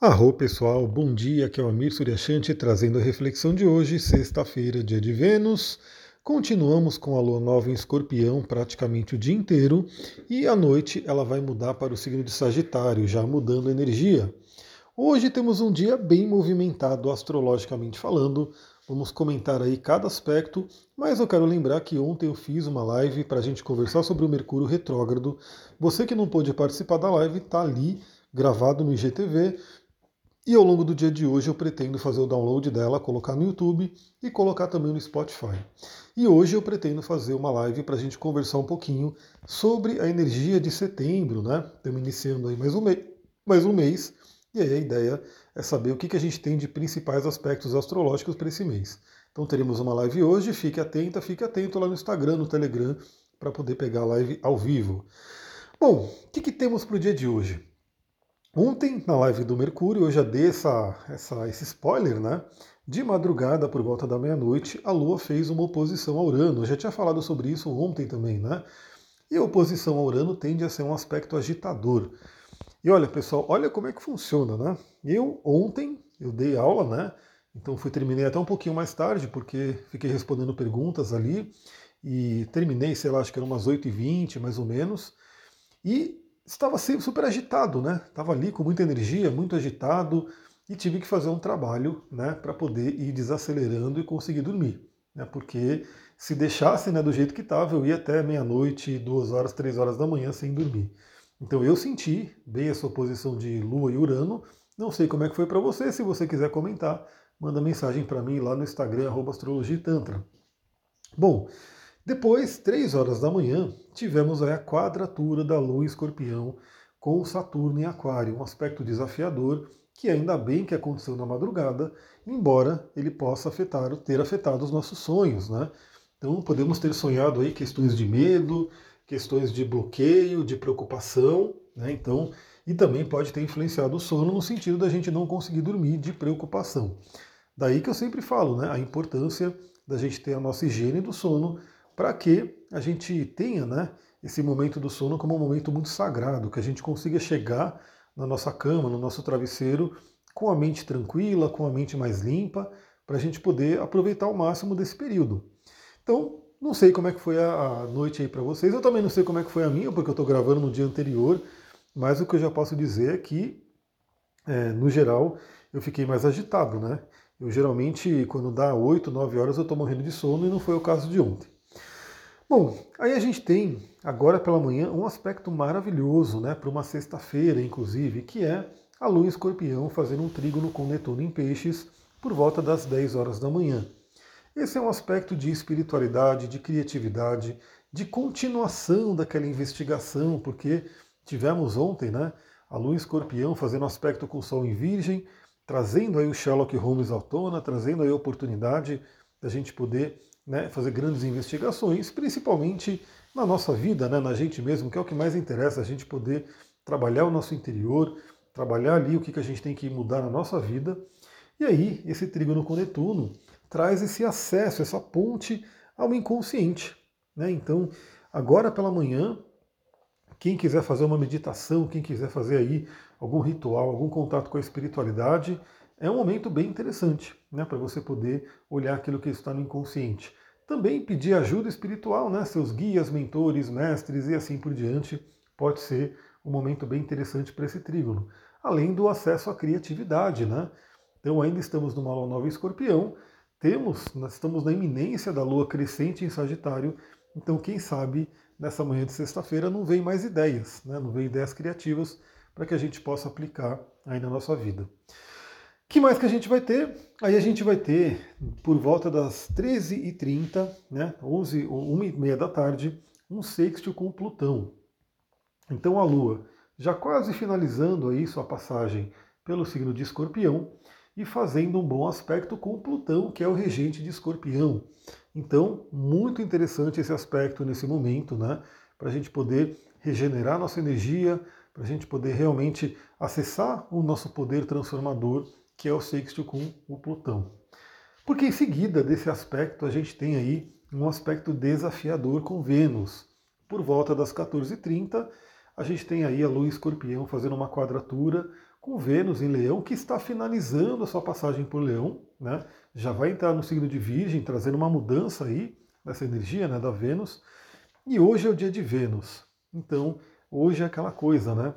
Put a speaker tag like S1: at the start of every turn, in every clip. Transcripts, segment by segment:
S1: Arro pessoal, bom dia, aqui é o Amir Suryashanti trazendo a reflexão de hoje, sexta-feira, dia de Vênus. Continuamos com a lua nova em escorpião praticamente o dia inteiro e à noite ela vai mudar para o signo de Sagitário, já mudando a energia. Hoje temos um dia bem movimentado astrologicamente falando, vamos comentar aí cada aspecto, mas eu quero lembrar que ontem eu fiz uma live para a gente conversar sobre o Mercúrio retrógrado. Você que não pôde participar da live, está ali gravado no IGTV. E ao longo do dia de hoje eu pretendo fazer o download dela, colocar no YouTube e colocar também no Spotify. E hoje eu pretendo fazer uma live para a gente conversar um pouquinho sobre a energia de setembro, né? Estamos iniciando aí mais um, mês, mais um mês, e aí a ideia é saber o que, que a gente tem de principais aspectos astrológicos para esse mês. Então teremos uma live hoje, fique atenta, fique atento lá no Instagram, no Telegram, para poder pegar a live ao vivo. Bom, o que, que temos para o dia de hoje? Ontem, na live do Mercúrio, eu já dei essa, essa, esse spoiler, né? De madrugada, por volta da meia-noite, a Lua fez uma oposição a Urano. Eu já tinha falado sobre isso ontem também, né? E a oposição a Urano tende a ser um aspecto agitador. E olha, pessoal, olha como é que funciona, né? Eu ontem, eu dei aula, né? Então fui terminei até um pouquinho mais tarde, porque fiquei respondendo perguntas ali. E terminei, sei lá, acho que eram umas 8h20, mais ou menos. E estava super agitado, né? Estava ali com muita energia, muito agitado e tive que fazer um trabalho, né, para poder ir desacelerando e conseguir dormir, né? Porque se deixasse, né, do jeito que estava, eu ia até meia-noite, duas horas, três horas da manhã sem dormir. Então eu senti bem essa oposição de Lua e Urano. Não sei como é que foi para você. Se você quiser comentar, manda mensagem para mim lá no Instagram @astrologitantra. Bom, depois, três horas da manhã, tivemos a quadratura da Lua Escorpião com Saturno em Aquário, um aspecto desafiador que ainda bem que aconteceu na madrugada, embora ele possa afetar, ter afetado os nossos sonhos, né? Então podemos ter sonhado aí questões de medo, questões de bloqueio, de preocupação, né? Então, e também pode ter influenciado o sono no sentido da gente não conseguir dormir de preocupação. Daí que eu sempre falo, né? A importância da gente ter a nossa higiene do sono para que a gente tenha né, esse momento do sono como um momento muito sagrado, que a gente consiga chegar na nossa cama, no nosso travesseiro, com a mente tranquila, com a mente mais limpa, para a gente poder aproveitar ao máximo desse período. Então, não sei como é que foi a, noite aí para vocês, eu também não sei como é que foi a minha, porque eu estou gravando no dia anterior, mas o que eu já posso dizer é que, é, no geral, eu fiquei mais agitado, né? Eu geralmente, quando dá 8, 9 horas, eu estou morrendo de sono e não foi o caso de ontem. Bom, aí a gente tem agora pela manhã um aspecto maravilhoso, né, para uma sexta-feira, inclusive, que é a Lua em Escorpião fazendo um trígono com Netuno em Peixes por volta das 10 horas da manhã. Esse é um aspecto de espiritualidade, de criatividade, de continuação daquela investigação, porque tivemos ontem, né, a Lua em Escorpião fazendo aspecto com o Sol em Virgem, trazendo aí o Sherlock Holmes à tona, trazendo aí a oportunidade da gente poder né, fazer grandes investigações, principalmente na nossa vida, né, na gente mesmo, que é o que mais interessa, a gente poder trabalhar o nosso interior, trabalhar ali o que, que a gente tem que mudar na nossa vida. E aí, esse trígono com Netuno traz esse acesso, essa ponte ao inconsciente. Né? Então, agora pela manhã, quem quiser fazer uma meditação, quem quiser fazer aí algum ritual, algum contato com a espiritualidade, é um momento bem interessante né, para você poder olhar aquilo que está no inconsciente. Também pedir ajuda espiritual, né, seus guias, mentores, mestres e assim por diante, pode ser um momento bem interessante para esse trígono. Além do acesso à criatividade. Né? Então ainda estamos numa lua nova escorpião, temos, nós estamos na iminência da lua crescente em Sagitário, então quem sabe nessa manhã de sexta-feira não vem mais ideias, né? não vem ideias criativas para que a gente possa aplicar aí na nossa vida que mais que a gente vai ter? Aí a gente vai ter, por volta das 13h30, né, 11 ou 1h30 da tarde, um sextil com Plutão. Então a Lua já quase finalizando aí sua passagem pelo signo de Escorpião e fazendo um bom aspecto com Plutão, que é o regente de Escorpião. Então, muito interessante esse aspecto nesse momento, né? Para a gente poder regenerar nossa energia, para a gente poder realmente acessar o nosso poder transformador que é o sexto com o Plutão. Porque em seguida desse aspecto a gente tem aí um aspecto desafiador com Vênus. Por volta das 14h30, a gente tem aí a Lua Escorpião fazendo uma quadratura com Vênus em Leão, que está finalizando a sua passagem por Leão, né? já vai entrar no signo de Virgem, trazendo uma mudança aí dessa energia né, da Vênus. E hoje é o dia de Vênus. Então, hoje é aquela coisa, né?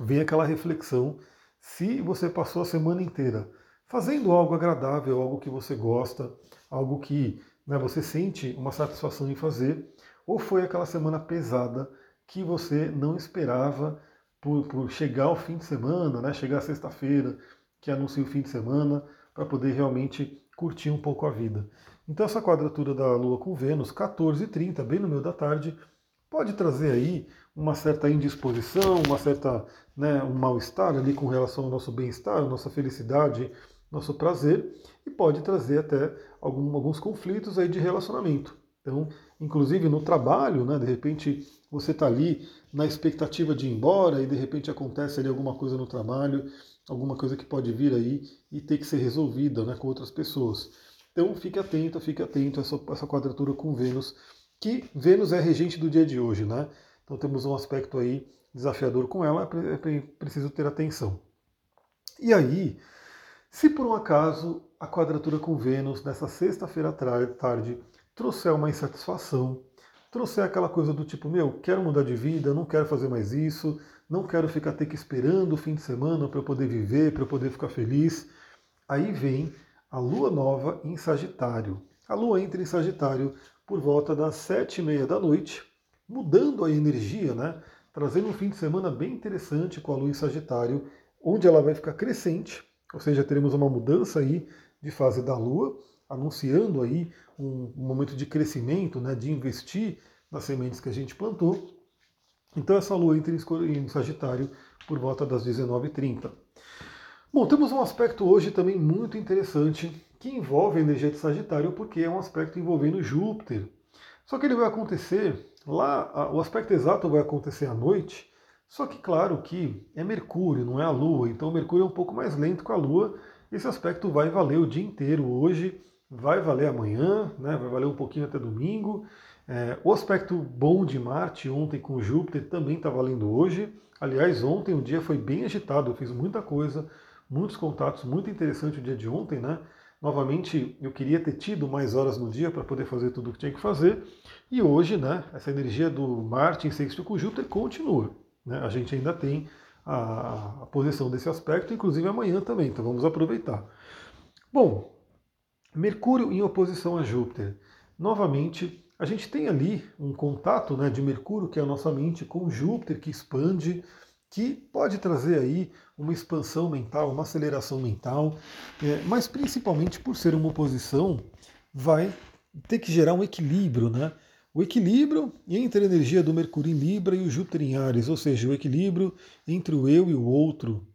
S1: Vem aquela reflexão. Se você passou a semana inteira fazendo algo agradável, algo que você gosta, algo que né, você sente uma satisfação em fazer, ou foi aquela semana pesada que você não esperava por, por chegar ao fim de semana, né, chegar sexta-feira, que anuncia o fim de semana, para poder realmente curtir um pouco a vida. Então essa quadratura da Lua com Vênus, 14h30, bem no meio da tarde, pode trazer aí uma certa indisposição, uma certa, né, um mal-estar ali com relação ao nosso bem-estar, nossa felicidade, nosso prazer, e pode trazer até algum, alguns conflitos aí de relacionamento. Então, inclusive no trabalho, né, de repente você está ali na expectativa de ir embora e de repente acontece ali alguma coisa no trabalho, alguma coisa que pode vir aí e ter que ser resolvida né, com outras pessoas. Então fique atento, fique atento a essa, essa quadratura com Vênus, que Vênus é regente do dia de hoje, né? Então temos um aspecto aí desafiador com ela, é preciso ter atenção. E aí, se por um acaso a quadratura com Vênus nessa sexta-feira tarde trouxer uma insatisfação, trouxer aquela coisa do tipo, meu, quero mudar de vida, não quero fazer mais isso, não quero ficar ter que esperando o fim de semana para eu poder viver, para eu poder ficar feliz. Aí vem a lua nova em Sagitário. A lua entra em Sagitário por volta das sete e meia da noite, mudando a energia, né? Trazendo um fim de semana bem interessante com a lua em Sagitário, onde ela vai ficar crescente, ou seja, teremos uma mudança aí de fase da lua, anunciando aí um, momento de crescimento, né, de investir nas sementes que a gente plantou. Então essa lua entra em Sagitário por volta das 19h30. Bom, temos um aspecto hoje também muito interessante que envolve a energia de Sagitário, porque é um aspecto envolvendo Júpiter. Só que ele vai acontecer lá, o aspecto exato vai acontecer à noite, só que claro que é Mercúrio, não é a Lua, então Mercúrio é um pouco mais lento com a Lua. Esse aspecto vai valer o dia inteiro hoje, vai valer amanhã, né, vai valer um pouquinho até domingo. É, o aspecto bom de Marte ontem com Júpiter também está valendo hoje. Aliás, ontem o dia foi bem agitado, eu fiz muita coisa, muitos contatos, muito interessante o dia de ontem, né? Novamente, eu queria ter tido mais horas no dia para poder fazer tudo o que tinha que fazer. E hoje, né, essa energia do Marte em sexto com Júpiter continua. Né? A gente ainda tem a, a posição desse aspecto, inclusive amanhã também, então vamos aproveitar. Bom, Mercúrio em oposição a Júpiter. Novamente, a gente tem ali um contato né, de Mercúrio, que é a nossa mente, com Júpiter, que expande, que pode trazer aí uma expansão mental, uma aceleração mental, é, mas principalmente por ser uma oposição, vai ter que gerar um equilíbrio, né? O equilíbrio entre a energia do Mercúrio em Libra e o Júpiter em Ares, ou seja, o equilíbrio entre o eu e o outro.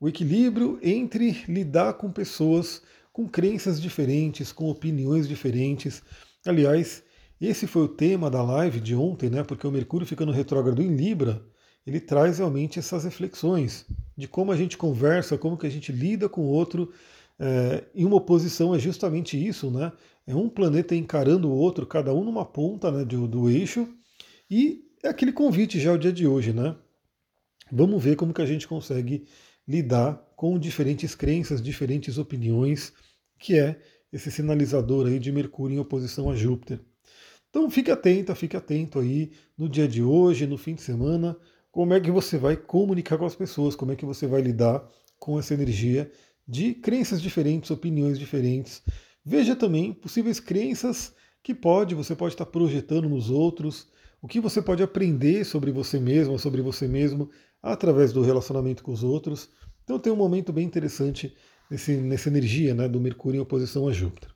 S1: O equilíbrio entre lidar com pessoas com crenças diferentes, com opiniões diferentes. Aliás, esse foi o tema da live de ontem, né? Porque o Mercúrio ficando retrógrado em Libra, ele traz realmente essas reflexões de como a gente conversa, como que a gente lida com o outro. É, em uma oposição é justamente isso, né? É um planeta encarando o outro, cada um numa ponta né, do, do eixo. E é aquele convite já o dia de hoje, né? Vamos ver como que a gente consegue lidar com diferentes crenças, diferentes opiniões, que é esse sinalizador aí de Mercúrio em oposição a Júpiter. Então fique atento, fique atento aí no dia de hoje, no fim de semana, como é que você vai comunicar com as pessoas, como é que você vai lidar com essa energia de crenças diferentes, opiniões diferentes. Veja também possíveis crenças que pode, você pode estar projetando nos outros, o que você pode aprender sobre você mesmo, sobre você mesmo, através do relacionamento com os outros. Então tem um momento bem interessante nesse, nessa energia né, do Mercúrio em oposição a Júpiter.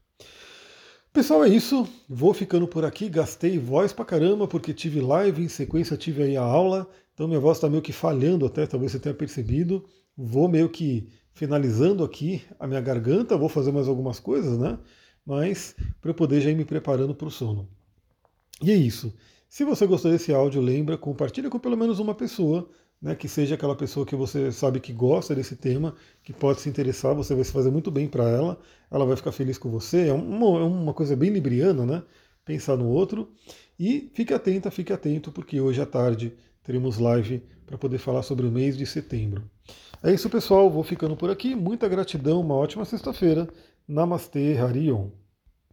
S1: Pessoal, é isso. Vou ficando por aqui. Gastei voz pra caramba porque tive live em sequência, tive aí a aula. Então minha voz está meio que falhando até, talvez você tenha percebido. Vou meio que finalizando aqui a minha garganta, vou fazer mais algumas coisas, né? Mas para eu poder já ir me preparando para o sono. E é isso. Se você gostou desse áudio, lembra, compartilha com pelo menos uma pessoa né, que seja aquela pessoa que você sabe que gosta desse tema, que pode se interessar, você vai se fazer muito bem para ela, ela vai ficar feliz com você. É uma, é uma coisa bem libriana, né? Pensar no outro. E fique atenta, fique atento, porque hoje à tarde teremos live para poder falar sobre o mês de setembro. É isso, pessoal. Vou ficando por aqui. Muita gratidão, uma ótima sexta-feira. Namastê, Harion.